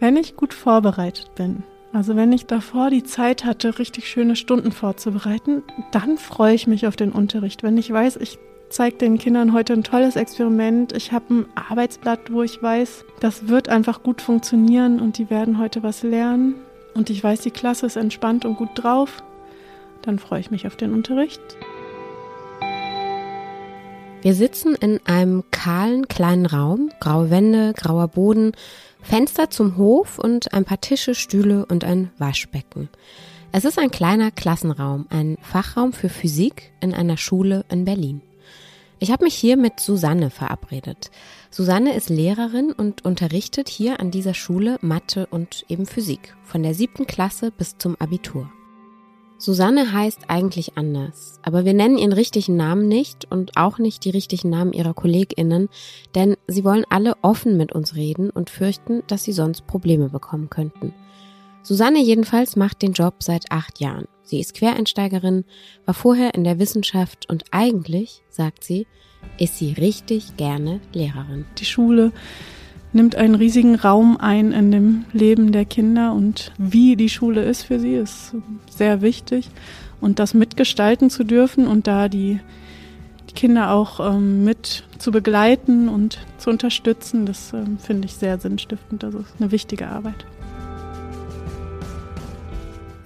Wenn ich gut vorbereitet bin, also wenn ich davor die Zeit hatte, richtig schöne Stunden vorzubereiten, dann freue ich mich auf den Unterricht. Wenn ich weiß, ich zeige den Kindern heute ein tolles Experiment, ich habe ein Arbeitsblatt, wo ich weiß, das wird einfach gut funktionieren und die werden heute was lernen und ich weiß, die Klasse ist entspannt und gut drauf, dann freue ich mich auf den Unterricht. Wir sitzen in einem kahlen kleinen Raum, graue Wände, grauer Boden, Fenster zum Hof und ein paar Tische, Stühle und ein Waschbecken. Es ist ein kleiner Klassenraum, ein Fachraum für Physik in einer Schule in Berlin. Ich habe mich hier mit Susanne verabredet. Susanne ist Lehrerin und unterrichtet hier an dieser Schule Mathe und eben Physik, von der siebten Klasse bis zum Abitur. Susanne heißt eigentlich anders, aber wir nennen ihren richtigen Namen nicht und auch nicht die richtigen Namen ihrer Kolleginnen, denn sie wollen alle offen mit uns reden und fürchten, dass sie sonst Probleme bekommen könnten. Susanne jedenfalls macht den Job seit acht Jahren. Sie ist Quereinsteigerin, war vorher in der Wissenschaft und eigentlich, sagt sie, ist sie richtig gerne Lehrerin. Die Schule nimmt einen riesigen Raum ein in dem Leben der Kinder und wie die Schule ist für sie, ist sehr wichtig. Und das mitgestalten zu dürfen und da die, die Kinder auch ähm, mit zu begleiten und zu unterstützen, das ähm, finde ich sehr sinnstiftend. Das ist eine wichtige Arbeit.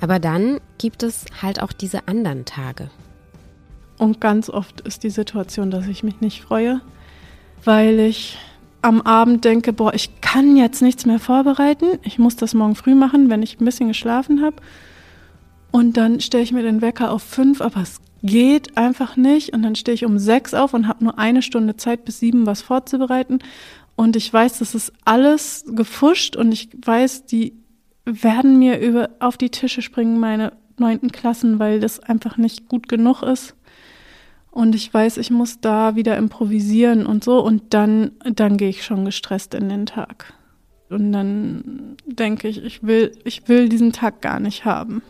Aber dann gibt es halt auch diese anderen Tage. Und ganz oft ist die Situation, dass ich mich nicht freue, weil ich am Abend denke, boah, ich kann jetzt nichts mehr vorbereiten. Ich muss das morgen früh machen, wenn ich ein bisschen geschlafen habe. Und dann stelle ich mir den Wecker auf fünf, aber es geht einfach nicht. Und dann stehe ich um sechs auf und habe nur eine Stunde Zeit bis sieben was vorzubereiten. Und ich weiß, das ist alles gefuscht und ich weiß, die werden mir über, auf die Tische springen, meine neunten Klassen, weil das einfach nicht gut genug ist. Und ich weiß, ich muss da wieder improvisieren und so. Und dann, dann gehe ich schon gestresst in den Tag. Und dann denke ich, ich will, ich will diesen Tag gar nicht haben.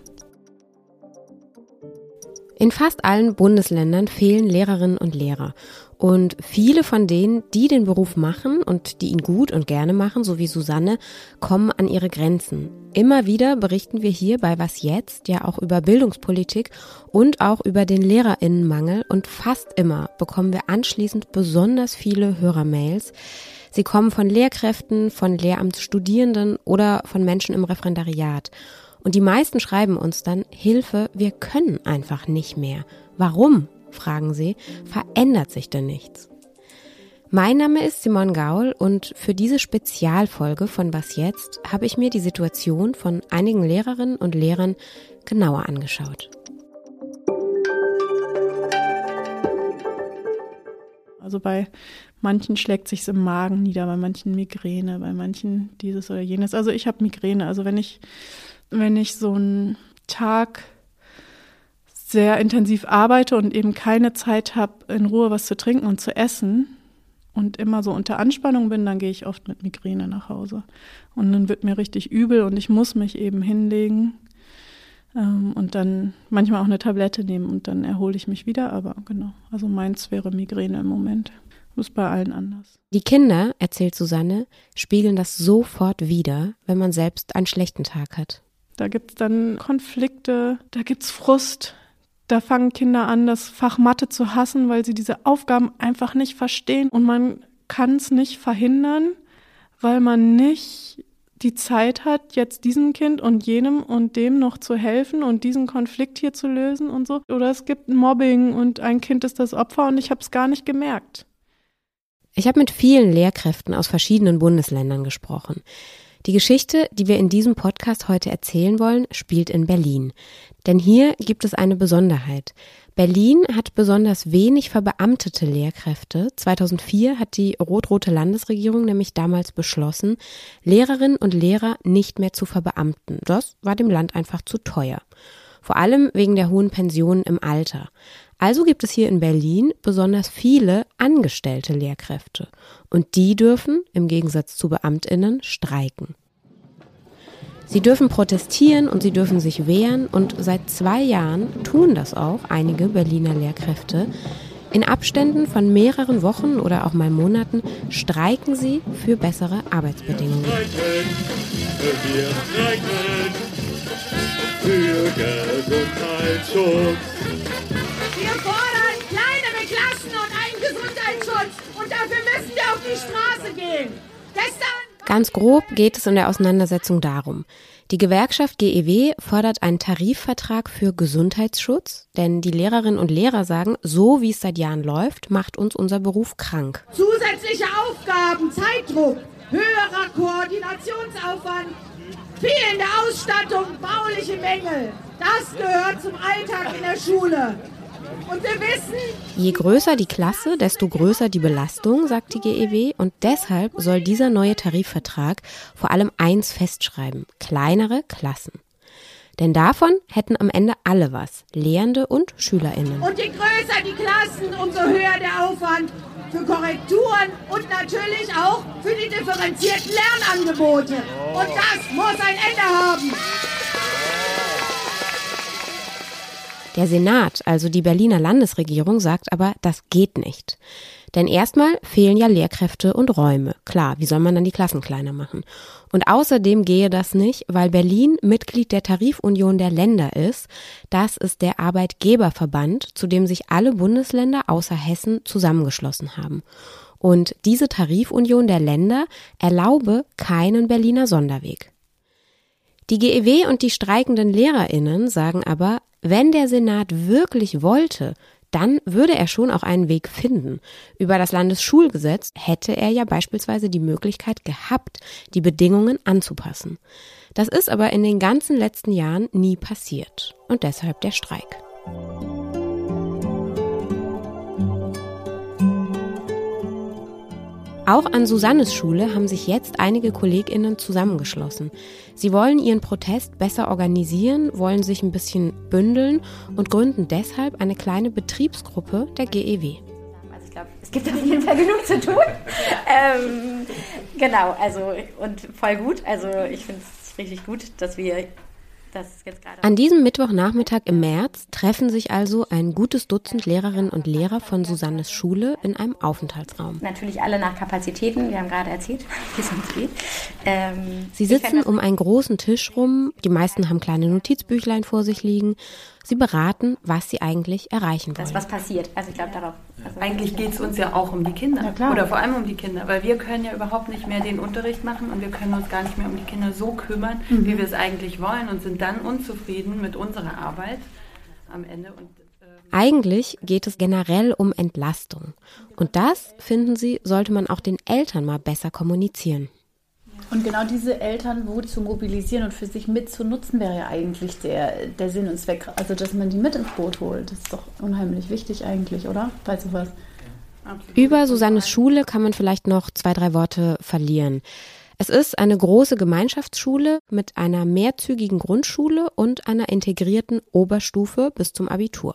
In fast allen Bundesländern fehlen Lehrerinnen und Lehrer. Und viele von denen, die den Beruf machen und die ihn gut und gerne machen, so wie Susanne, kommen an ihre Grenzen. Immer wieder berichten wir hier bei Was jetzt ja auch über Bildungspolitik und auch über den Lehrerinnenmangel und fast immer bekommen wir anschließend besonders viele Hörermails. Sie kommen von Lehrkräften, von Lehramtsstudierenden oder von Menschen im Referendariat. Und die meisten schreiben uns dann, Hilfe, wir können einfach nicht mehr. Warum? fragen sie, verändert sich denn nichts? Mein Name ist Simon Gaul und für diese Spezialfolge von Was jetzt habe ich mir die Situation von einigen Lehrerinnen und Lehrern genauer angeschaut. Also bei manchen schlägt sich's im Magen nieder, bei manchen Migräne, bei manchen dieses oder jenes. Also ich habe Migräne. Also wenn ich wenn ich so einen Tag sehr intensiv arbeite und eben keine Zeit habe, in Ruhe was zu trinken und zu essen und immer so unter Anspannung bin, dann gehe ich oft mit Migräne nach Hause. Und dann wird mir richtig übel und ich muss mich eben hinlegen ähm, und dann manchmal auch eine Tablette nehmen und dann erhole ich mich wieder. Aber genau, also meins wäre Migräne im Moment. Das ist bei allen anders. Die Kinder, erzählt Susanne, spiegeln das sofort wieder, wenn man selbst einen schlechten Tag hat. Da gibt es dann Konflikte, da gibt es Frust. Da fangen Kinder an, das Fach Mathe zu hassen, weil sie diese Aufgaben einfach nicht verstehen. Und man kann es nicht verhindern, weil man nicht die Zeit hat, jetzt diesem Kind und jenem und dem noch zu helfen und diesen Konflikt hier zu lösen und so. Oder es gibt Mobbing und ein Kind ist das Opfer und ich habe es gar nicht gemerkt. Ich habe mit vielen Lehrkräften aus verschiedenen Bundesländern gesprochen. Die Geschichte, die wir in diesem Podcast heute erzählen wollen, spielt in Berlin. Denn hier gibt es eine Besonderheit. Berlin hat besonders wenig verbeamtete Lehrkräfte. 2004 hat die rot-rote Landesregierung nämlich damals beschlossen, Lehrerinnen und Lehrer nicht mehr zu verbeamten. Das war dem Land einfach zu teuer. Vor allem wegen der hohen Pensionen im Alter. Also gibt es hier in Berlin besonders viele angestellte Lehrkräfte. Und die dürfen, im Gegensatz zu Beamtinnen, streiken. Sie dürfen protestieren und sie dürfen sich wehren und seit zwei Jahren tun das auch einige Berliner Lehrkräfte. In Abständen von mehreren Wochen oder auch mal Monaten streiken sie für bessere Arbeitsbedingungen. Wir streiken für Gesundheitsschutz. Wir fordern kleinere Klassen und einen Gesundheitsschutz. Und dafür müssen wir auf die Straße gehen. Gestern Ganz grob geht es in der Auseinandersetzung darum. Die Gewerkschaft GEW fordert einen Tarifvertrag für Gesundheitsschutz, denn die Lehrerinnen und Lehrer sagen, so wie es seit Jahren läuft, macht uns unser Beruf krank. Zusätzliche Aufgaben, Zeitdruck, höherer Koordinationsaufwand, fehlende Ausstattung, bauliche Mängel. Das gehört zum Alltag in der Schule. Und wir wissen, je größer die Klasse, desto größer die Belastung, sagt die GEW. Und deshalb soll dieser neue Tarifvertrag vor allem eins festschreiben. Kleinere Klassen. Denn davon hätten am Ende alle was, Lehrende und SchülerInnen. Und je größer die Klassen, umso höher der Aufwand für Korrekturen und natürlich auch für die differenzierten Lernangebote. Und das muss ein Ende haben. Der Senat, also die Berliner Landesregierung, sagt aber, das geht nicht. Denn erstmal fehlen ja Lehrkräfte und Räume. Klar, wie soll man dann die Klassen kleiner machen? Und außerdem gehe das nicht, weil Berlin Mitglied der Tarifunion der Länder ist. Das ist der Arbeitgeberverband, zu dem sich alle Bundesländer außer Hessen zusammengeschlossen haben. Und diese Tarifunion der Länder erlaube keinen Berliner Sonderweg. Die GEW und die streikenden Lehrerinnen sagen aber, wenn der Senat wirklich wollte, dann würde er schon auch einen Weg finden. Über das Landesschulgesetz hätte er ja beispielsweise die Möglichkeit gehabt, die Bedingungen anzupassen. Das ist aber in den ganzen letzten Jahren nie passiert. Und deshalb der Streik. Auch an Susannes Schule haben sich jetzt einige KollegInnen zusammengeschlossen. Sie wollen ihren Protest besser organisieren, wollen sich ein bisschen bündeln und gründen deshalb eine kleine Betriebsgruppe der GEW. Also ich glaube, es gibt auf jeden Fall genug zu tun. ähm, genau, also und voll gut. Also ich finde es richtig gut, dass wir an diesem Mittwochnachmittag im März treffen sich also ein gutes Dutzend Lehrerinnen und Lehrer von Susannes Schule in einem Aufenthaltsraum. Natürlich alle nach Kapazitäten. Wir haben gerade erzählt, wie es uns geht. Ähm, Sie sitzen um einen großen Tisch rum. Die meisten haben kleine Notizbüchlein vor sich liegen. Sie beraten, was sie eigentlich erreichen wollen. Das, was passiert. Also ich glaube darauf. Also eigentlich geht es uns ja auch um die Kinder. Ja, Oder vor allem um die Kinder. Weil wir können ja überhaupt nicht mehr den Unterricht machen und wir können uns gar nicht mehr um die Kinder so kümmern, mhm. wie wir es eigentlich wollen und sind dann unzufrieden mit unserer Arbeit am Ende. Und, ähm eigentlich geht es generell um Entlastung. Und das, finden Sie, sollte man auch den Eltern mal besser kommunizieren. Und genau diese Eltern wo zu mobilisieren und für sich mitzunutzen, wäre ja eigentlich der, der Sinn und Zweck. Also, dass man die mit ins Boot holt. Das ist doch unheimlich wichtig eigentlich, oder? Weißt du was? Über Susannes Schule kann man vielleicht noch zwei, drei Worte verlieren. Es ist eine große Gemeinschaftsschule mit einer mehrzügigen Grundschule und einer integrierten Oberstufe bis zum Abitur.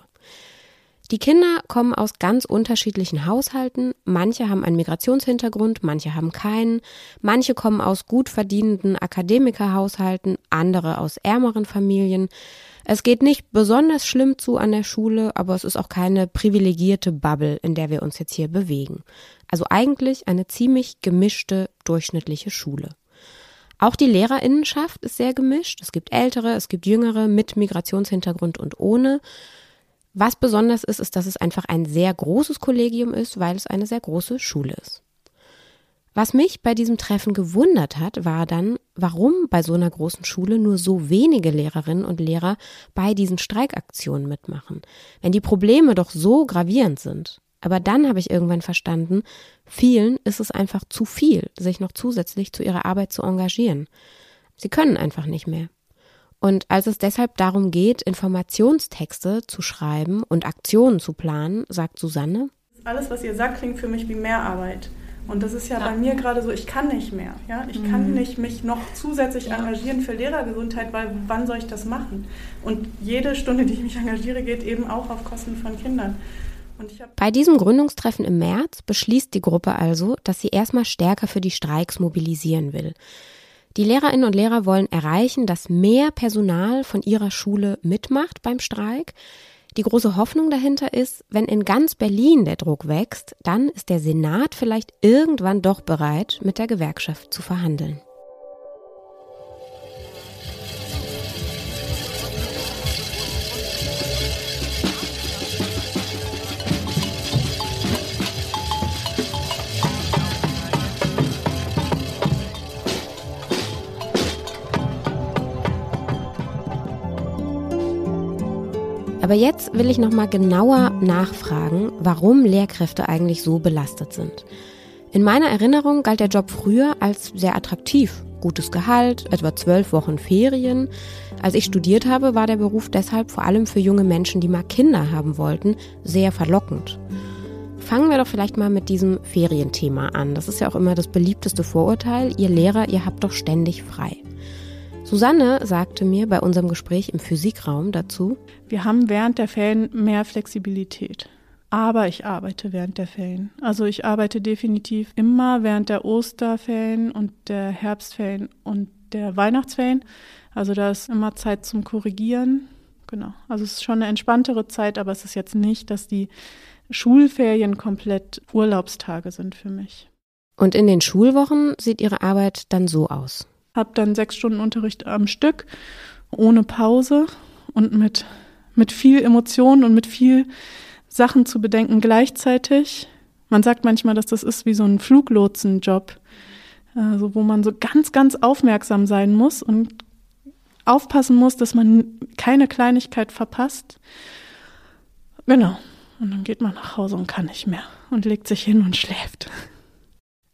Die Kinder kommen aus ganz unterschiedlichen Haushalten. Manche haben einen Migrationshintergrund, manche haben keinen. Manche kommen aus gut verdienenden Akademikerhaushalten, andere aus ärmeren Familien. Es geht nicht besonders schlimm zu an der Schule, aber es ist auch keine privilegierte Bubble, in der wir uns jetzt hier bewegen. Also eigentlich eine ziemlich gemischte, durchschnittliche Schule. Auch die Lehrerinnenschaft ist sehr gemischt. Es gibt ältere, es gibt jüngere mit Migrationshintergrund und ohne. Was besonders ist, ist, dass es einfach ein sehr großes Kollegium ist, weil es eine sehr große Schule ist. Was mich bei diesem Treffen gewundert hat, war dann, warum bei so einer großen Schule nur so wenige Lehrerinnen und Lehrer bei diesen Streikaktionen mitmachen, wenn die Probleme doch so gravierend sind. Aber dann habe ich irgendwann verstanden, vielen ist es einfach zu viel, sich noch zusätzlich zu ihrer Arbeit zu engagieren. Sie können einfach nicht mehr. Und als es deshalb darum geht, Informationstexte zu schreiben und Aktionen zu planen, sagt Susanne. Alles, was ihr sagt, klingt für mich wie Mehrarbeit. Und das ist ja, ja. bei mir gerade so, ich kann nicht mehr. Ja? Ich mhm. kann nicht mich noch zusätzlich ja. engagieren für Lehrergesundheit, weil wann soll ich das machen? Und jede Stunde, die ich mich engagiere, geht eben auch auf Kosten von Kindern. Bei diesem Gründungstreffen im März beschließt die Gruppe also, dass sie erstmal stärker für die Streiks mobilisieren will. Die Lehrerinnen und Lehrer wollen erreichen, dass mehr Personal von ihrer Schule mitmacht beim Streik. Die große Hoffnung dahinter ist, wenn in ganz Berlin der Druck wächst, dann ist der Senat vielleicht irgendwann doch bereit, mit der Gewerkschaft zu verhandeln. Aber jetzt will ich noch mal genauer nachfragen, warum Lehrkräfte eigentlich so belastet sind. In meiner Erinnerung galt der Job früher als sehr attraktiv. Gutes Gehalt, etwa zwölf Wochen Ferien. Als ich studiert habe, war der Beruf deshalb vor allem für junge Menschen, die mal Kinder haben wollten, sehr verlockend. Fangen wir doch vielleicht mal mit diesem Ferienthema an. Das ist ja auch immer das beliebteste Vorurteil. Ihr Lehrer, ihr habt doch ständig frei. Susanne sagte mir bei unserem Gespräch im Physikraum dazu, wir haben während der Ferien mehr Flexibilität. Aber ich arbeite während der Ferien. Also ich arbeite definitiv immer während der Osterferien und der Herbstferien und der Weihnachtsferien. Also da ist immer Zeit zum Korrigieren. Genau. Also es ist schon eine entspanntere Zeit, aber es ist jetzt nicht, dass die Schulferien komplett Urlaubstage sind für mich. Und in den Schulwochen sieht Ihre Arbeit dann so aus? Habe dann sechs Stunden Unterricht am Stück, ohne Pause und mit, mit viel Emotionen und mit viel Sachen zu bedenken gleichzeitig. Man sagt manchmal, dass das ist wie so ein Fluglotsenjob, also wo man so ganz, ganz aufmerksam sein muss und aufpassen muss, dass man keine Kleinigkeit verpasst. Genau. Und dann geht man nach Hause und kann nicht mehr und legt sich hin und schläft.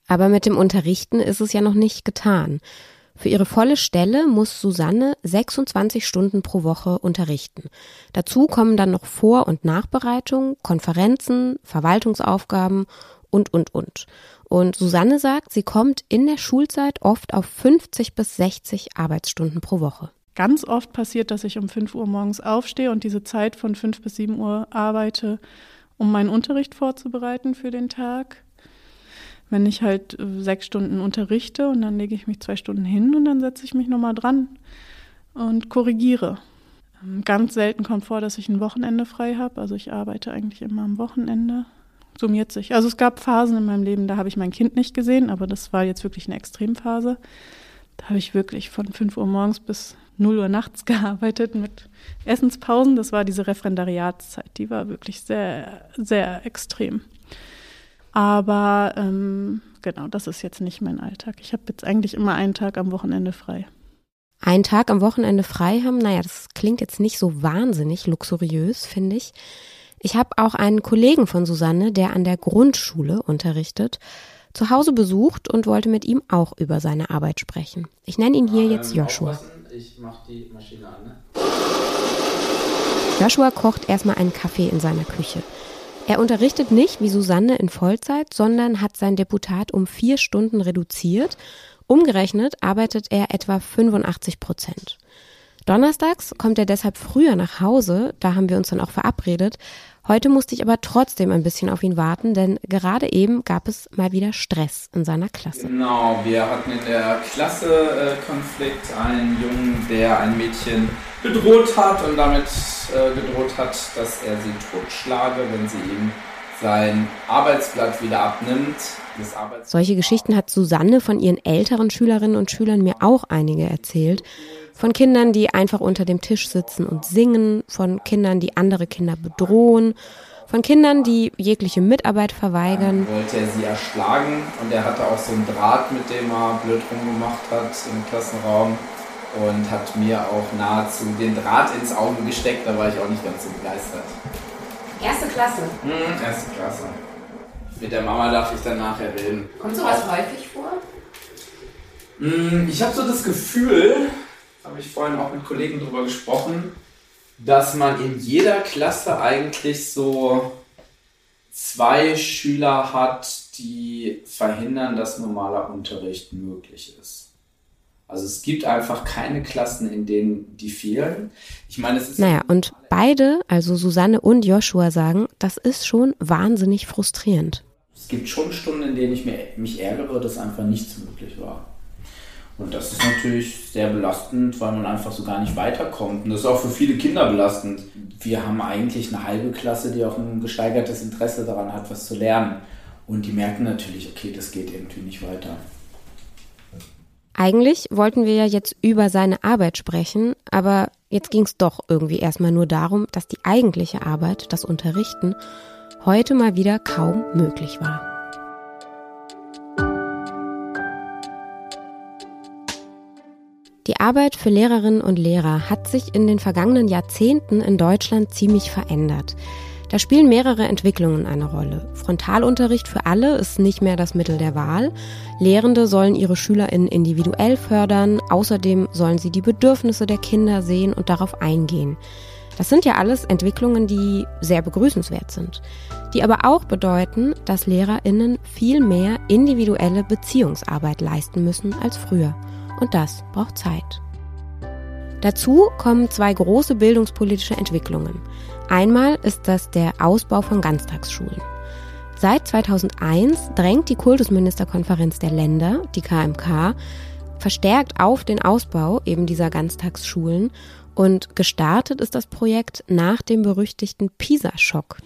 Aber mit dem Unterrichten ist es ja noch nicht getan. Für ihre volle Stelle muss Susanne 26 Stunden pro Woche unterrichten. Dazu kommen dann noch Vor- und Nachbereitung, Konferenzen, Verwaltungsaufgaben und, und, und. Und Susanne sagt, sie kommt in der Schulzeit oft auf 50 bis 60 Arbeitsstunden pro Woche. Ganz oft passiert, dass ich um 5 Uhr morgens aufstehe und diese Zeit von 5 bis 7 Uhr arbeite, um meinen Unterricht vorzubereiten für den Tag wenn ich halt äh, sechs Stunden unterrichte und dann lege ich mich zwei Stunden hin und dann setze ich mich nochmal dran und korrigiere. Ähm, ganz selten kommt vor, dass ich ein Wochenende frei habe. Also ich arbeite eigentlich immer am Wochenende. Summiert sich. Also es gab Phasen in meinem Leben, da habe ich mein Kind nicht gesehen, aber das war jetzt wirklich eine Extremphase. Da habe ich wirklich von 5 Uhr morgens bis 0 Uhr nachts gearbeitet mit Essenspausen. Das war diese Referendariatszeit. Die war wirklich sehr, sehr extrem. Aber ähm, genau, das ist jetzt nicht mein Alltag. Ich habe jetzt eigentlich immer einen Tag am Wochenende frei. Einen Tag am Wochenende frei haben, naja, das klingt jetzt nicht so wahnsinnig luxuriös, finde ich. Ich habe auch einen Kollegen von Susanne, der an der Grundschule unterrichtet, zu Hause besucht und wollte mit ihm auch über seine Arbeit sprechen. Ich nenne ihn hier jetzt Joshua. Ich mach die Maschine an, ne? Joshua kocht erstmal einen Kaffee in seiner Küche. Er unterrichtet nicht wie Susanne in Vollzeit, sondern hat sein Deputat um vier Stunden reduziert. Umgerechnet arbeitet er etwa 85 Prozent. Donnerstags kommt er deshalb früher nach Hause, da haben wir uns dann auch verabredet. Heute musste ich aber trotzdem ein bisschen auf ihn warten, denn gerade eben gab es mal wieder Stress in seiner Klasse. Genau, wir hatten in der Klasse äh, Konflikt, einen Jungen, der ein Mädchen bedroht hat und damit äh, gedroht hat, dass er sie totschlage, wenn sie ihm sein Arbeitsblatt wieder abnimmt. Solche Geschichten hat Susanne von ihren älteren Schülerinnen und Schülern mir auch einige erzählt. Von Kindern, die einfach unter dem Tisch sitzen und singen, von Kindern, die andere Kinder bedrohen, von Kindern, die jegliche Mitarbeit verweigern. Dann wollte er sie erschlagen und er hatte auch so einen Draht, mit dem er blöd rumgemacht hat im Klassenraum und hat mir auch nahezu den Draht ins Auge gesteckt, da war ich auch nicht ganz so begeistert. Erste Klasse? Mhm, erste Klasse. Mit der Mama darf ich dann nachher reden. Kommt sowas häufig vor? Mhm, ich habe so das Gefühl, habe ich vorhin auch mit Kollegen darüber gesprochen, dass man in jeder Klasse eigentlich so zwei Schüler hat, die verhindern, dass normaler Unterricht möglich ist. Also es gibt einfach keine Klassen, in denen die fehlen. Ich meine, es ist. Naja, und beide, also Susanne und Joshua, sagen, das ist schon wahnsinnig frustrierend. Es gibt schon Stunden, in denen ich mich ärgere, dass einfach nichts möglich war. Und das ist natürlich sehr belastend, weil man einfach so gar nicht weiterkommt. Und das ist auch für viele Kinder belastend. Wir haben eigentlich eine halbe Klasse, die auch ein gesteigertes Interesse daran hat, was zu lernen. Und die merken natürlich, okay, das geht irgendwie nicht weiter. Eigentlich wollten wir ja jetzt über seine Arbeit sprechen, aber jetzt ging es doch irgendwie erstmal nur darum, dass die eigentliche Arbeit, das Unterrichten, heute mal wieder kaum möglich war. Arbeit für Lehrerinnen und Lehrer hat sich in den vergangenen Jahrzehnten in Deutschland ziemlich verändert. Da spielen mehrere Entwicklungen eine Rolle. Frontalunterricht für alle ist nicht mehr das Mittel der Wahl. Lehrende sollen ihre SchülerInnen individuell fördern. Außerdem sollen sie die Bedürfnisse der Kinder sehen und darauf eingehen. Das sind ja alles Entwicklungen, die sehr begrüßenswert sind, die aber auch bedeuten, dass LehrerInnen viel mehr individuelle Beziehungsarbeit leisten müssen als früher. Und das braucht Zeit. Dazu kommen zwei große bildungspolitische Entwicklungen. Einmal ist das der Ausbau von Ganztagsschulen. Seit 2001 drängt die Kultusministerkonferenz der Länder, die KMK, verstärkt auf den Ausbau eben dieser Ganztagsschulen und gestartet ist das Projekt nach dem berüchtigten PISA-Schock.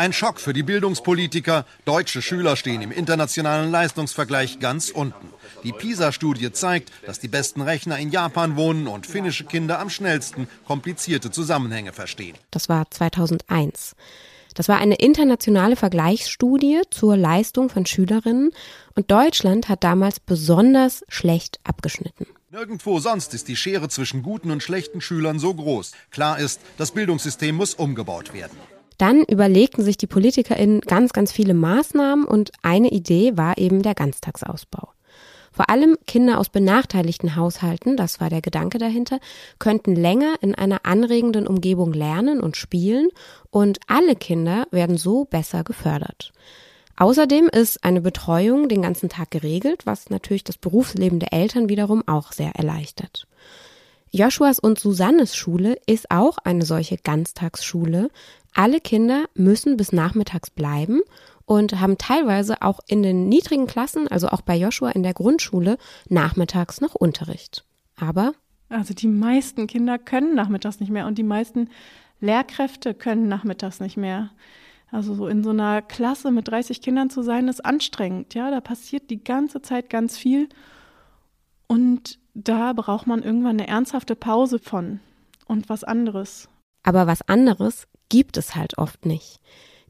Ein Schock für die Bildungspolitiker. Deutsche Schüler stehen im internationalen Leistungsvergleich ganz unten. Die PISA-Studie zeigt, dass die besten Rechner in Japan wohnen und finnische Kinder am schnellsten komplizierte Zusammenhänge verstehen. Das war 2001. Das war eine internationale Vergleichsstudie zur Leistung von Schülerinnen und Deutschland hat damals besonders schlecht abgeschnitten. Nirgendwo sonst ist die Schere zwischen guten und schlechten Schülern so groß. Klar ist, das Bildungssystem muss umgebaut werden. Dann überlegten sich die PolitikerInnen ganz, ganz viele Maßnahmen und eine Idee war eben der Ganztagsausbau. Vor allem Kinder aus benachteiligten Haushalten, das war der Gedanke dahinter, könnten länger in einer anregenden Umgebung lernen und spielen und alle Kinder werden so besser gefördert. Außerdem ist eine Betreuung den ganzen Tag geregelt, was natürlich das Berufsleben der Eltern wiederum auch sehr erleichtert. Joshuas und Susannes Schule ist auch eine solche Ganztagsschule. Alle Kinder müssen bis nachmittags bleiben und haben teilweise auch in den niedrigen Klassen, also auch bei Joshua in der Grundschule, nachmittags noch Unterricht. Aber also die meisten Kinder können nachmittags nicht mehr und die meisten Lehrkräfte können nachmittags nicht mehr. Also so in so einer Klasse mit 30 Kindern zu sein, ist anstrengend. Ja, da passiert die ganze Zeit ganz viel. Und da braucht man irgendwann eine ernsthafte Pause von und was anderes. Aber was anderes gibt es halt oft nicht.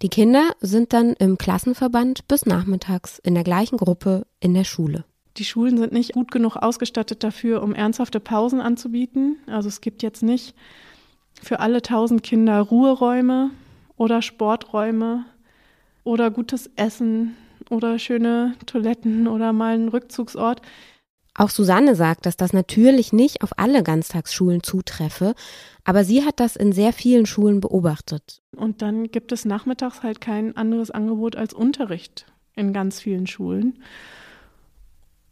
Die Kinder sind dann im Klassenverband bis nachmittags in der gleichen Gruppe in der Schule. Die Schulen sind nicht gut genug ausgestattet dafür, um ernsthafte Pausen anzubieten. Also es gibt jetzt nicht für alle tausend Kinder Ruheräume oder Sporträume oder gutes Essen oder schöne Toiletten oder mal einen Rückzugsort. Auch Susanne sagt, dass das natürlich nicht auf alle Ganztagsschulen zutreffe, aber sie hat das in sehr vielen Schulen beobachtet. Und dann gibt es nachmittags halt kein anderes Angebot als Unterricht in ganz vielen Schulen.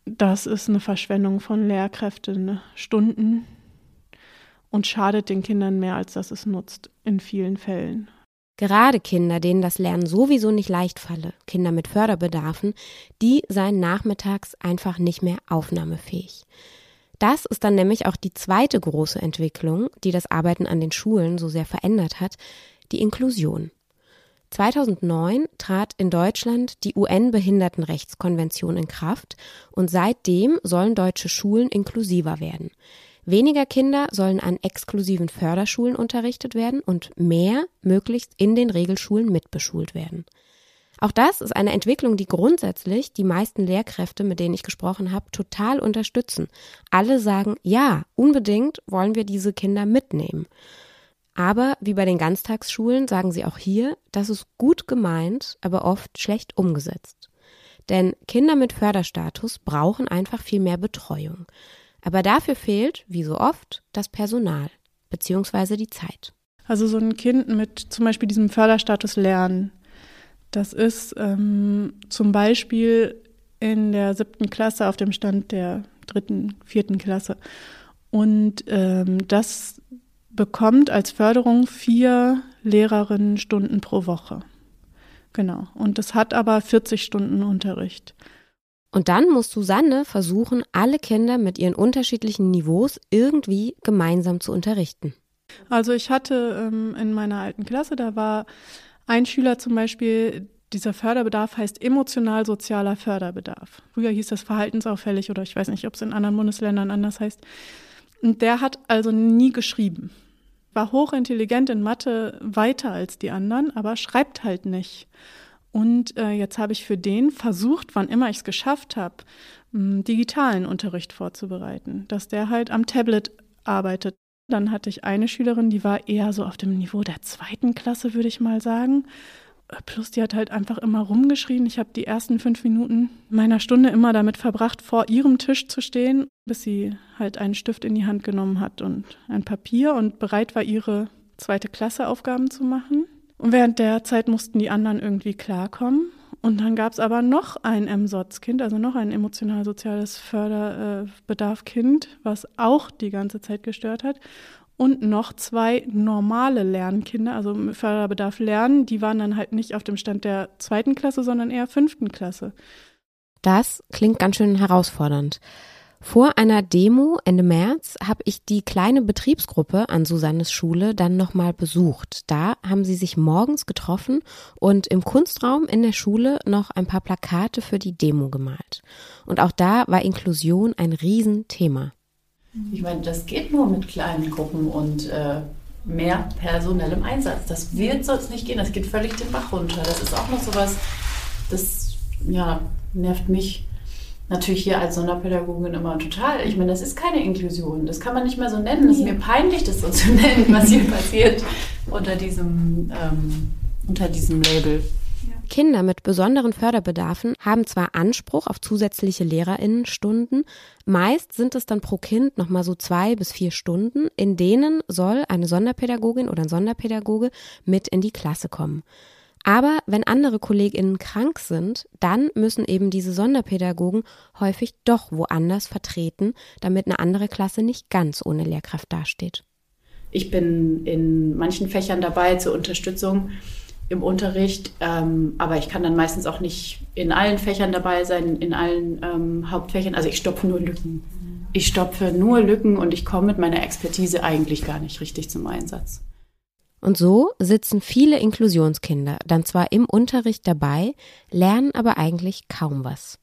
Das ist eine Verschwendung von Lehrkräften? Stunden und schadet den Kindern mehr, als dass es nutzt in vielen Fällen. Gerade Kinder, denen das Lernen sowieso nicht leicht falle, Kinder mit Förderbedarfen, die seien nachmittags einfach nicht mehr aufnahmefähig. Das ist dann nämlich auch die zweite große Entwicklung, die das Arbeiten an den Schulen so sehr verändert hat, die Inklusion. 2009 trat in Deutschland die UN-Behindertenrechtskonvention in Kraft und seitdem sollen deutsche Schulen inklusiver werden. Weniger Kinder sollen an exklusiven Förderschulen unterrichtet werden und mehr möglichst in den Regelschulen mitbeschult werden. Auch das ist eine Entwicklung, die grundsätzlich die meisten Lehrkräfte, mit denen ich gesprochen habe, total unterstützen. Alle sagen, ja, unbedingt wollen wir diese Kinder mitnehmen. Aber wie bei den Ganztagsschulen sagen sie auch hier, das ist gut gemeint, aber oft schlecht umgesetzt. Denn Kinder mit Förderstatus brauchen einfach viel mehr Betreuung. Aber dafür fehlt, wie so oft, das Personal bzw. die Zeit. Also so ein Kind mit zum Beispiel diesem Förderstatus lernen, das ist ähm, zum Beispiel in der siebten Klasse auf dem Stand der dritten, vierten Klasse. Und ähm, das bekommt als Förderung vier Lehrerinnenstunden pro Woche. Genau. Und das hat aber 40 Stunden Unterricht. Und dann muss Susanne versuchen, alle Kinder mit ihren unterschiedlichen Niveaus irgendwie gemeinsam zu unterrichten. Also ich hatte ähm, in meiner alten Klasse, da war ein Schüler zum Beispiel, dieser Förderbedarf heißt emotional-sozialer Förderbedarf. Früher hieß das verhaltensauffällig oder ich weiß nicht, ob es in anderen Bundesländern anders heißt. Und der hat also nie geschrieben. War hochintelligent in Mathe, weiter als die anderen, aber schreibt halt nicht. Und äh, jetzt habe ich für den versucht, wann immer ich es geschafft habe, digitalen Unterricht vorzubereiten, dass der halt am Tablet arbeitet. Dann hatte ich eine Schülerin, die war eher so auf dem Niveau der zweiten Klasse, würde ich mal sagen. Plus, die hat halt einfach immer rumgeschrien. Ich habe die ersten fünf Minuten meiner Stunde immer damit verbracht, vor ihrem Tisch zu stehen, bis sie halt einen Stift in die Hand genommen hat und ein Papier und bereit war, ihre zweite Klasse Aufgaben zu machen. Und während der Zeit mussten die anderen irgendwie klarkommen. Und dann gab es aber noch ein MSOTS-Kind, also noch ein emotional-soziales Förderbedarf-Kind, was auch die ganze Zeit gestört hat und noch zwei normale Lernkinder, also Förderbedarf lernen, die waren dann halt nicht auf dem Stand der zweiten Klasse, sondern eher fünften Klasse. Das klingt ganz schön herausfordernd. Vor einer Demo Ende März habe ich die kleine Betriebsgruppe an Susannes Schule dann nochmal besucht. Da haben sie sich morgens getroffen und im Kunstraum in der Schule noch ein paar Plakate für die Demo gemalt. Und auch da war Inklusion ein Riesenthema. Ich meine, das geht nur mit kleinen Gruppen und äh, mehr personellem Einsatz. Das wird sonst nicht gehen. Das geht völlig den Bach runter. Das ist auch noch sowas, das ja, nervt mich natürlich hier als Sonderpädagogin immer total. Ich meine, das ist keine Inklusion. Das kann man nicht mehr so nennen. Es ist mir peinlich, das so zu nennen, was hier passiert unter diesem, ähm, unter diesem Label. Kinder mit besonderen Förderbedarfen haben zwar Anspruch auf zusätzliche Lehrerinnenstunden, meist sind es dann pro Kind nochmal so zwei bis vier Stunden, in denen soll eine Sonderpädagogin oder ein Sonderpädagoge mit in die Klasse kommen. Aber wenn andere KollegInnen krank sind, dann müssen eben diese Sonderpädagogen häufig doch woanders vertreten, damit eine andere Klasse nicht ganz ohne Lehrkraft dasteht. Ich bin in manchen Fächern dabei zur Unterstützung im Unterricht, ähm, aber ich kann dann meistens auch nicht in allen Fächern dabei sein, in allen ähm, Hauptfächern. Also ich stopfe nur Lücken. Ich stopfe nur Lücken und ich komme mit meiner Expertise eigentlich gar nicht richtig zum Einsatz. Und so sitzen viele Inklusionskinder dann zwar im Unterricht dabei, lernen aber eigentlich kaum was.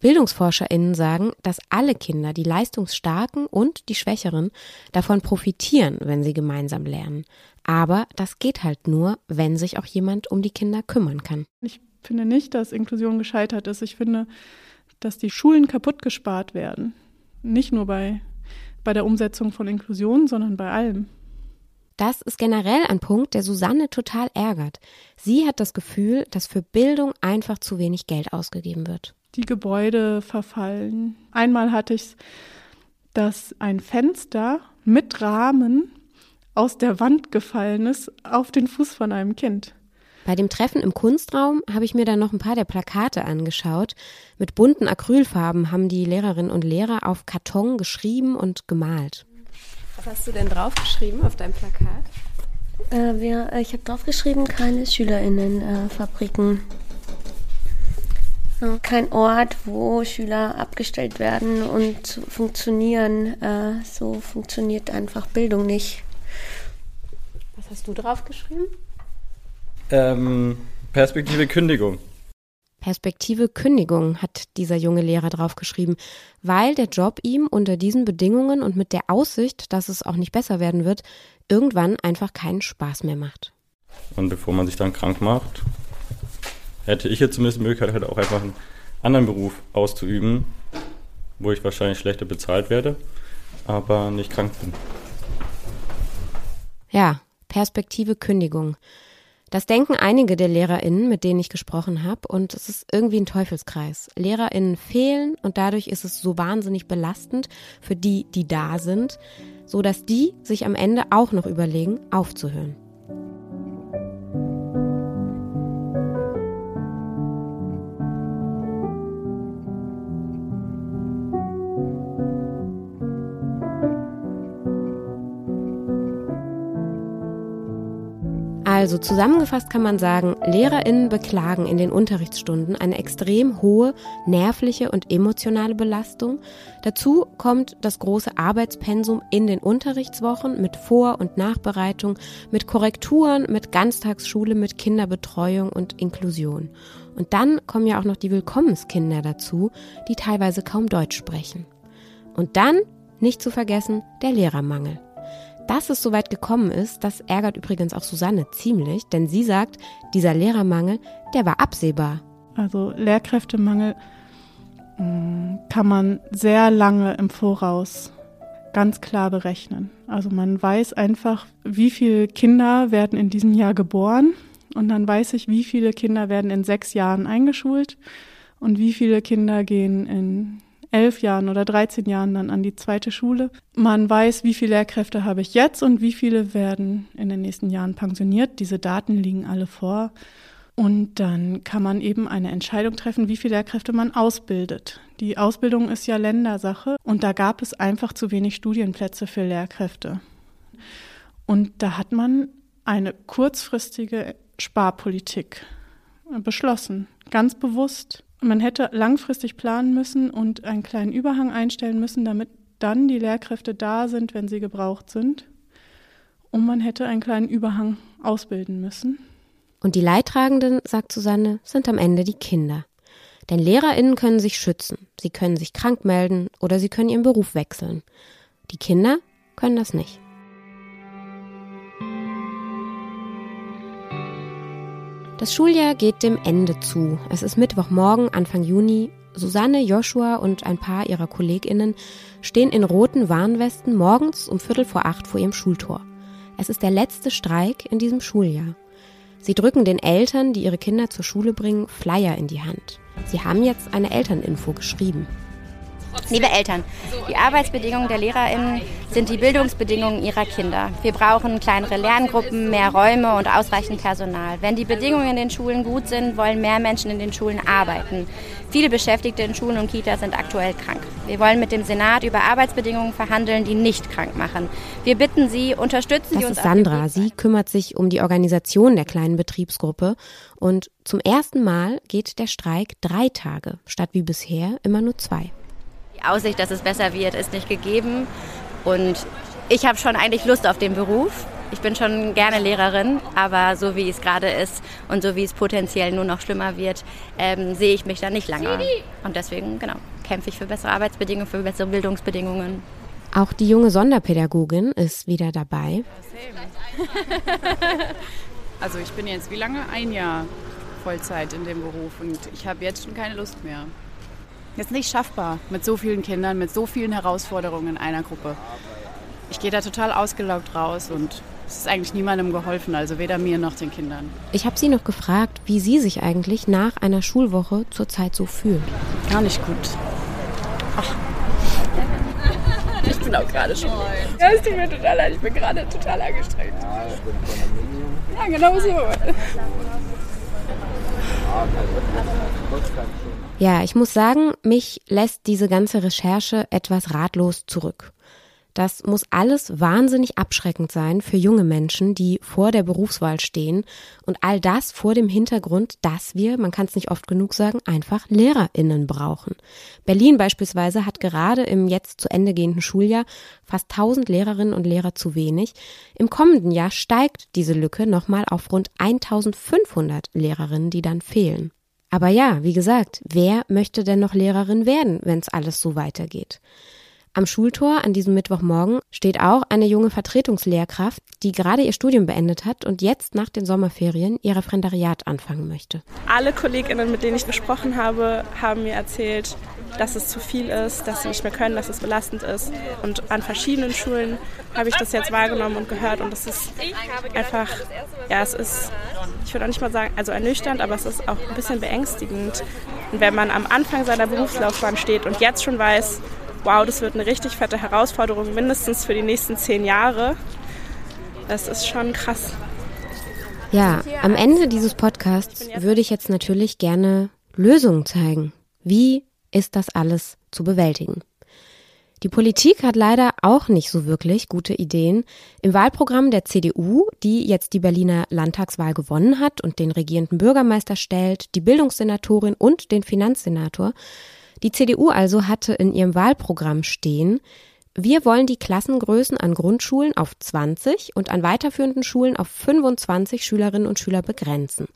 Bildungsforscherinnen sagen, dass alle Kinder, die leistungsstarken und die schwächeren, davon profitieren, wenn sie gemeinsam lernen. Aber das geht halt nur, wenn sich auch jemand um die Kinder kümmern kann. Ich finde nicht, dass Inklusion gescheitert ist. Ich finde, dass die Schulen kaputt gespart werden. Nicht nur bei, bei der Umsetzung von Inklusion, sondern bei allem. Das ist generell ein Punkt, der Susanne total ärgert. Sie hat das Gefühl, dass für Bildung einfach zu wenig Geld ausgegeben wird die Gebäude verfallen. Einmal hatte ich es, dass ein Fenster mit Rahmen aus der Wand gefallen ist auf den Fuß von einem Kind. Bei dem Treffen im Kunstraum habe ich mir dann noch ein paar der Plakate angeschaut. Mit bunten Acrylfarben haben die Lehrerinnen und Lehrer auf Karton geschrieben und gemalt. Was hast du denn draufgeschrieben auf deinem Plakat? Äh, wir, ich habe draufgeschrieben, keine Schülerinnenfabriken. Äh, kein Ort, wo Schüler abgestellt werden und funktionieren. Äh, so funktioniert einfach Bildung nicht. Was hast du drauf geschrieben? Ähm, Perspektive Kündigung. Perspektive Kündigung hat dieser junge Lehrer draufgeschrieben, weil der Job ihm unter diesen Bedingungen und mit der Aussicht, dass es auch nicht besser werden wird, irgendwann einfach keinen Spaß mehr macht. Und bevor man sich dann krank macht, hätte ich jetzt zumindest die Möglichkeit, halt auch einfach einen anderen Beruf auszuüben, wo ich wahrscheinlich schlechter bezahlt werde, aber nicht krank bin. Ja, Perspektive Kündigung. Das denken einige der LehrerInnen, mit denen ich gesprochen habe, und es ist irgendwie ein Teufelskreis. LehrerInnen fehlen und dadurch ist es so wahnsinnig belastend für die, die da sind, so dass die sich am Ende auch noch überlegen, aufzuhören. Also zusammengefasst kann man sagen, Lehrerinnen beklagen in den Unterrichtsstunden eine extrem hohe nervliche und emotionale Belastung. Dazu kommt das große Arbeitspensum in den Unterrichtswochen mit Vor- und Nachbereitung, mit Korrekturen, mit Ganztagsschule, mit Kinderbetreuung und Inklusion. Und dann kommen ja auch noch die Willkommenskinder dazu, die teilweise kaum Deutsch sprechen. Und dann, nicht zu vergessen, der Lehrermangel. Dass es so weit gekommen ist, das ärgert übrigens auch Susanne ziemlich, denn sie sagt, dieser Lehrermangel, der war absehbar. Also Lehrkräftemangel mm, kann man sehr lange im Voraus ganz klar berechnen. Also man weiß einfach, wie viele Kinder werden in diesem Jahr geboren und dann weiß ich, wie viele Kinder werden in sechs Jahren eingeschult und wie viele Kinder gehen in elf Jahren oder 13 Jahren dann an die zweite Schule. Man weiß, wie viele Lehrkräfte habe ich jetzt und wie viele werden in den nächsten Jahren pensioniert. Diese Daten liegen alle vor. Und dann kann man eben eine Entscheidung treffen, wie viele Lehrkräfte man ausbildet. Die Ausbildung ist ja Ländersache und da gab es einfach zu wenig Studienplätze für Lehrkräfte. Und da hat man eine kurzfristige Sparpolitik beschlossen, ganz bewusst. Man hätte langfristig planen müssen und einen kleinen Überhang einstellen müssen, damit dann die Lehrkräfte da sind, wenn sie gebraucht sind. Und man hätte einen kleinen Überhang ausbilden müssen. Und die Leidtragenden, sagt Susanne, sind am Ende die Kinder. Denn LehrerInnen können sich schützen. Sie können sich krank melden oder sie können ihren Beruf wechseln. Die Kinder können das nicht. Das Schuljahr geht dem Ende zu. Es ist Mittwochmorgen, Anfang Juni. Susanne, Joshua und ein paar ihrer KollegInnen stehen in roten Warnwesten morgens um Viertel vor acht vor ihrem Schultor. Es ist der letzte Streik in diesem Schuljahr. Sie drücken den Eltern, die ihre Kinder zur Schule bringen, Flyer in die Hand. Sie haben jetzt eine Elterninfo geschrieben. Liebe Eltern, die Arbeitsbedingungen der LehrerInnen sind die Bildungsbedingungen ihrer Kinder. Wir brauchen kleinere Lerngruppen, mehr Räume und ausreichend Personal. Wenn die Bedingungen in den Schulen gut sind, wollen mehr Menschen in den Schulen arbeiten. Viele Beschäftigte in Schulen und Kitas sind aktuell krank. Wir wollen mit dem Senat über Arbeitsbedingungen verhandeln, die nicht krank machen. Wir bitten Sie, unterstützen das Sie uns. Das ist Sandra. Sie kümmert sich um die Organisation der kleinen Betriebsgruppe. Und zum ersten Mal geht der Streik drei Tage, statt wie bisher immer nur zwei. Aussicht, dass es besser wird, ist nicht gegeben. Und ich habe schon eigentlich Lust auf den Beruf. Ich bin schon gerne Lehrerin, aber so wie es gerade ist und so wie es potenziell nur noch schlimmer wird, ähm, sehe ich mich da nicht lange. Und deswegen, genau, kämpfe ich für bessere Arbeitsbedingungen, für bessere Bildungsbedingungen. Auch die junge Sonderpädagogin ist wieder dabei. Also ich bin jetzt wie lange? Ein Jahr Vollzeit in dem Beruf und ich habe jetzt schon keine Lust mehr. Das ist nicht schaffbar mit so vielen Kindern, mit so vielen Herausforderungen in einer Gruppe. Ich gehe da total ausgelaugt raus und es ist eigentlich niemandem geholfen, also weder mir noch den Kindern. Ich habe sie noch gefragt, wie sie sich eigentlich nach einer Schulwoche zurzeit so fühlt. Gar nicht gut. Ach. Ich bin auch gerade schon. Ja, es tut mir total leid, ich bin gerade total angestrengt. Ja, genau so. Ja, ich muss sagen, mich lässt diese ganze Recherche etwas ratlos zurück. Das muss alles wahnsinnig abschreckend sein für junge Menschen, die vor der Berufswahl stehen und all das vor dem Hintergrund, dass wir, man kann es nicht oft genug sagen, einfach Lehrerinnen brauchen. Berlin beispielsweise hat gerade im jetzt zu Ende gehenden Schuljahr fast 1000 Lehrerinnen und Lehrer zu wenig. Im kommenden Jahr steigt diese Lücke nochmal auf rund 1500 Lehrerinnen, die dann fehlen. Aber ja, wie gesagt, wer möchte denn noch Lehrerin werden, wenn es alles so weitergeht? Am Schultor an diesem Mittwochmorgen steht auch eine junge Vertretungslehrkraft, die gerade ihr Studium beendet hat und jetzt nach den Sommerferien ihr Referendariat anfangen möchte. Alle Kolleginnen, mit denen ich gesprochen habe, haben mir erzählt, dass es zu viel ist, dass sie nicht mehr können, dass es belastend ist. Und an verschiedenen Schulen habe ich das jetzt wahrgenommen und gehört und es ist einfach, ja, es ist, ich würde auch nicht mal sagen, also ernüchternd, aber es ist auch ein bisschen beängstigend. Und wenn man am Anfang seiner Berufslaufbahn steht und jetzt schon weiß, wow, das wird eine richtig fette Herausforderung, mindestens für die nächsten zehn Jahre. Das ist schon krass. Ja, am Ende dieses Podcasts würde ich jetzt natürlich gerne Lösungen zeigen. Wie ist das alles zu bewältigen? Die Politik hat leider auch nicht so wirklich gute Ideen. Im Wahlprogramm der CDU, die jetzt die Berliner Landtagswahl gewonnen hat und den regierenden Bürgermeister stellt, die Bildungssenatorin und den Finanzsenator, die CDU also hatte in ihrem Wahlprogramm stehen, wir wollen die Klassengrößen an Grundschulen auf 20 und an weiterführenden Schulen auf 25 Schülerinnen und Schüler begrenzen.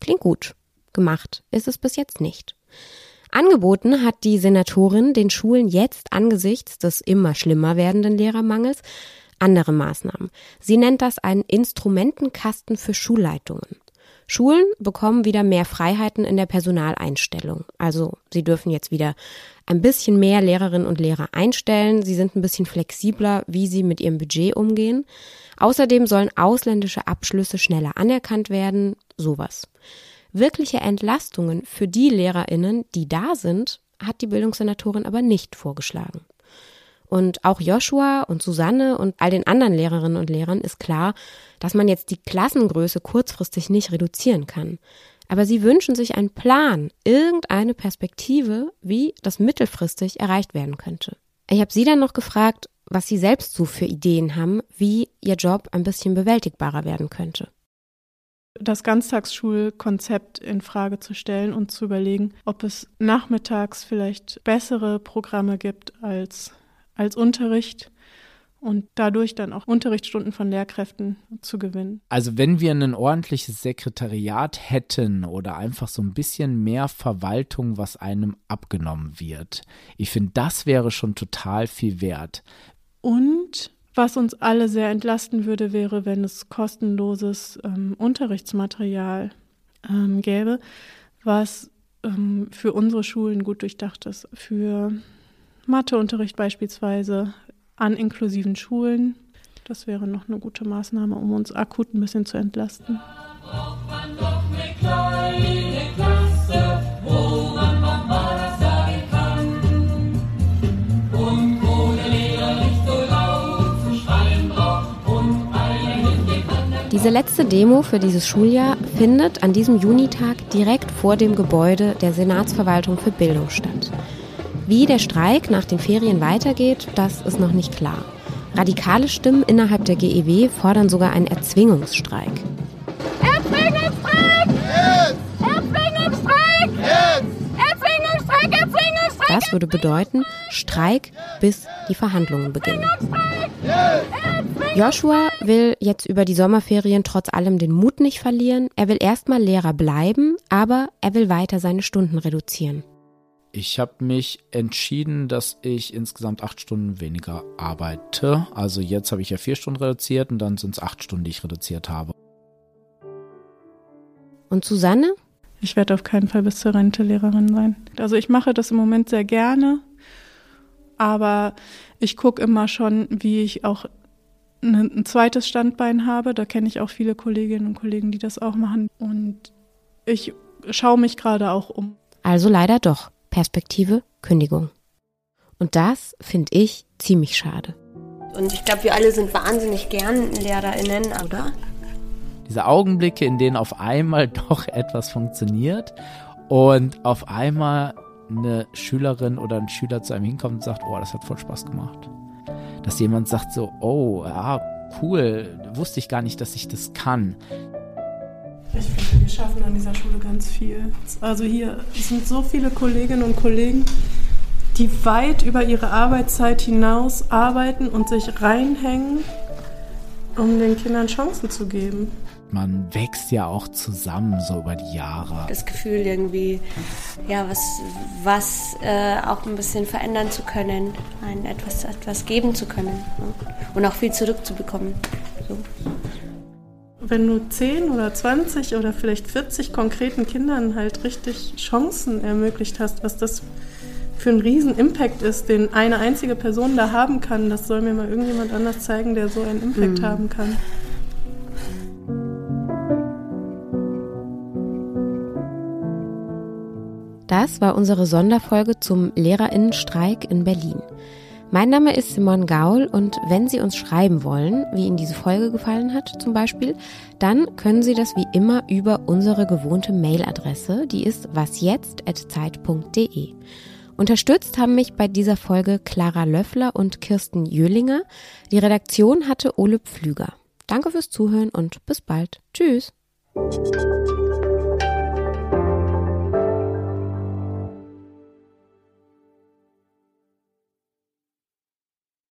Klingt gut. Gemacht ist es bis jetzt nicht. Angeboten hat die Senatorin den Schulen jetzt angesichts des immer schlimmer werdenden Lehrermangels andere Maßnahmen. Sie nennt das einen Instrumentenkasten für Schulleitungen. Schulen bekommen wieder mehr Freiheiten in der Personaleinstellung. Also sie dürfen jetzt wieder ein bisschen mehr Lehrerinnen und Lehrer einstellen. Sie sind ein bisschen flexibler, wie sie mit ihrem Budget umgehen. Außerdem sollen ausländische Abschlüsse schneller anerkannt werden. Sowas. Wirkliche Entlastungen für die Lehrerinnen, die da sind, hat die Bildungssenatorin aber nicht vorgeschlagen. Und auch Joshua und Susanne und all den anderen Lehrerinnen und Lehrern ist klar, dass man jetzt die Klassengröße kurzfristig nicht reduzieren kann. Aber sie wünschen sich einen Plan, irgendeine Perspektive, wie das mittelfristig erreicht werden könnte. Ich habe sie dann noch gefragt, was sie selbst so für Ideen haben, wie ihr Job ein bisschen bewältigbarer werden könnte das Ganztagsschulkonzept in Frage zu stellen und zu überlegen, ob es nachmittags vielleicht bessere Programme gibt als, als Unterricht und dadurch dann auch Unterrichtsstunden von Lehrkräften zu gewinnen. Also wenn wir ein ordentliches Sekretariat hätten oder einfach so ein bisschen mehr Verwaltung, was einem abgenommen wird, ich finde, das wäre schon total viel wert. Und was uns alle sehr entlasten würde, wäre, wenn es kostenloses ähm, Unterrichtsmaterial ähm, gäbe, was ähm, für unsere Schulen gut durchdacht ist. Für Matheunterricht beispielsweise an inklusiven Schulen. Das wäre noch eine gute Maßnahme, um uns akut ein bisschen zu entlasten. Diese letzte Demo für dieses Schuljahr findet an diesem Junitag direkt vor dem Gebäude der Senatsverwaltung für Bildung statt. Wie der Streik nach den Ferien weitergeht, das ist noch nicht klar. Radikale Stimmen innerhalb der GEW fordern sogar einen Erzwingungsstreik. Erzwingungsstreik! Jetzt! Erzwingungsstreik! Jetzt! Erzwingungsstreik! Erzwingungsstreik! Das würde bedeuten Streik, bis die Verhandlungen beginnen. Joshua will jetzt über die Sommerferien trotz allem den Mut nicht verlieren. Er will erstmal Lehrer bleiben, aber er will weiter seine Stunden reduzieren. Ich habe mich entschieden, dass ich insgesamt acht Stunden weniger arbeite. Also jetzt habe ich ja vier Stunden reduziert und dann sind es acht Stunden, die ich reduziert habe. Und Susanne? Ich werde auf keinen Fall bis zur Rente Lehrerin sein. Also ich mache das im Moment sehr gerne, aber ich gucke immer schon, wie ich auch ein zweites Standbein habe. Da kenne ich auch viele Kolleginnen und Kollegen, die das auch machen. Und ich schaue mich gerade auch um. Also leider doch. Perspektive Kündigung. Und das finde ich ziemlich schade. Und ich glaube, wir alle sind wahnsinnig gern LehrerInnen, oder? Diese Augenblicke, in denen auf einmal doch etwas funktioniert und auf einmal eine Schülerin oder ein Schüler zu einem hinkommt und sagt, oh, das hat voll Spaß gemacht dass jemand sagt so, oh, ja, cool, wusste ich gar nicht, dass ich das kann. Ich finde, wir schaffen an dieser Schule ganz viel. Also hier sind so viele Kolleginnen und Kollegen, die weit über ihre Arbeitszeit hinaus arbeiten und sich reinhängen, um den Kindern Chancen zu geben man wächst ja auch zusammen so über die Jahre. Das Gefühl irgendwie, ja, was, was äh, auch ein bisschen verändern zu können, ein etwas, etwas geben zu können ne? und auch viel zurückzubekommen. So. Wenn du 10 oder 20 oder vielleicht 40 konkreten Kindern halt richtig Chancen ermöglicht hast, was das für einen riesen Impact ist, den eine einzige Person da haben kann, das soll mir mal irgendjemand anders zeigen, der so einen Impact mhm. haben kann. Das war unsere Sonderfolge zum Lehrerinnenstreik in Berlin. Mein Name ist Simon Gaul und wenn Sie uns schreiben wollen, wie Ihnen diese Folge gefallen hat zum Beispiel, dann können Sie das wie immer über unsere gewohnte Mailadresse, die ist wasjetzt.zeit.de. Unterstützt haben mich bei dieser Folge Clara Löffler und Kirsten Jöhlinger. Die Redaktion hatte Ole Pflüger. Danke fürs Zuhören und bis bald. Tschüss.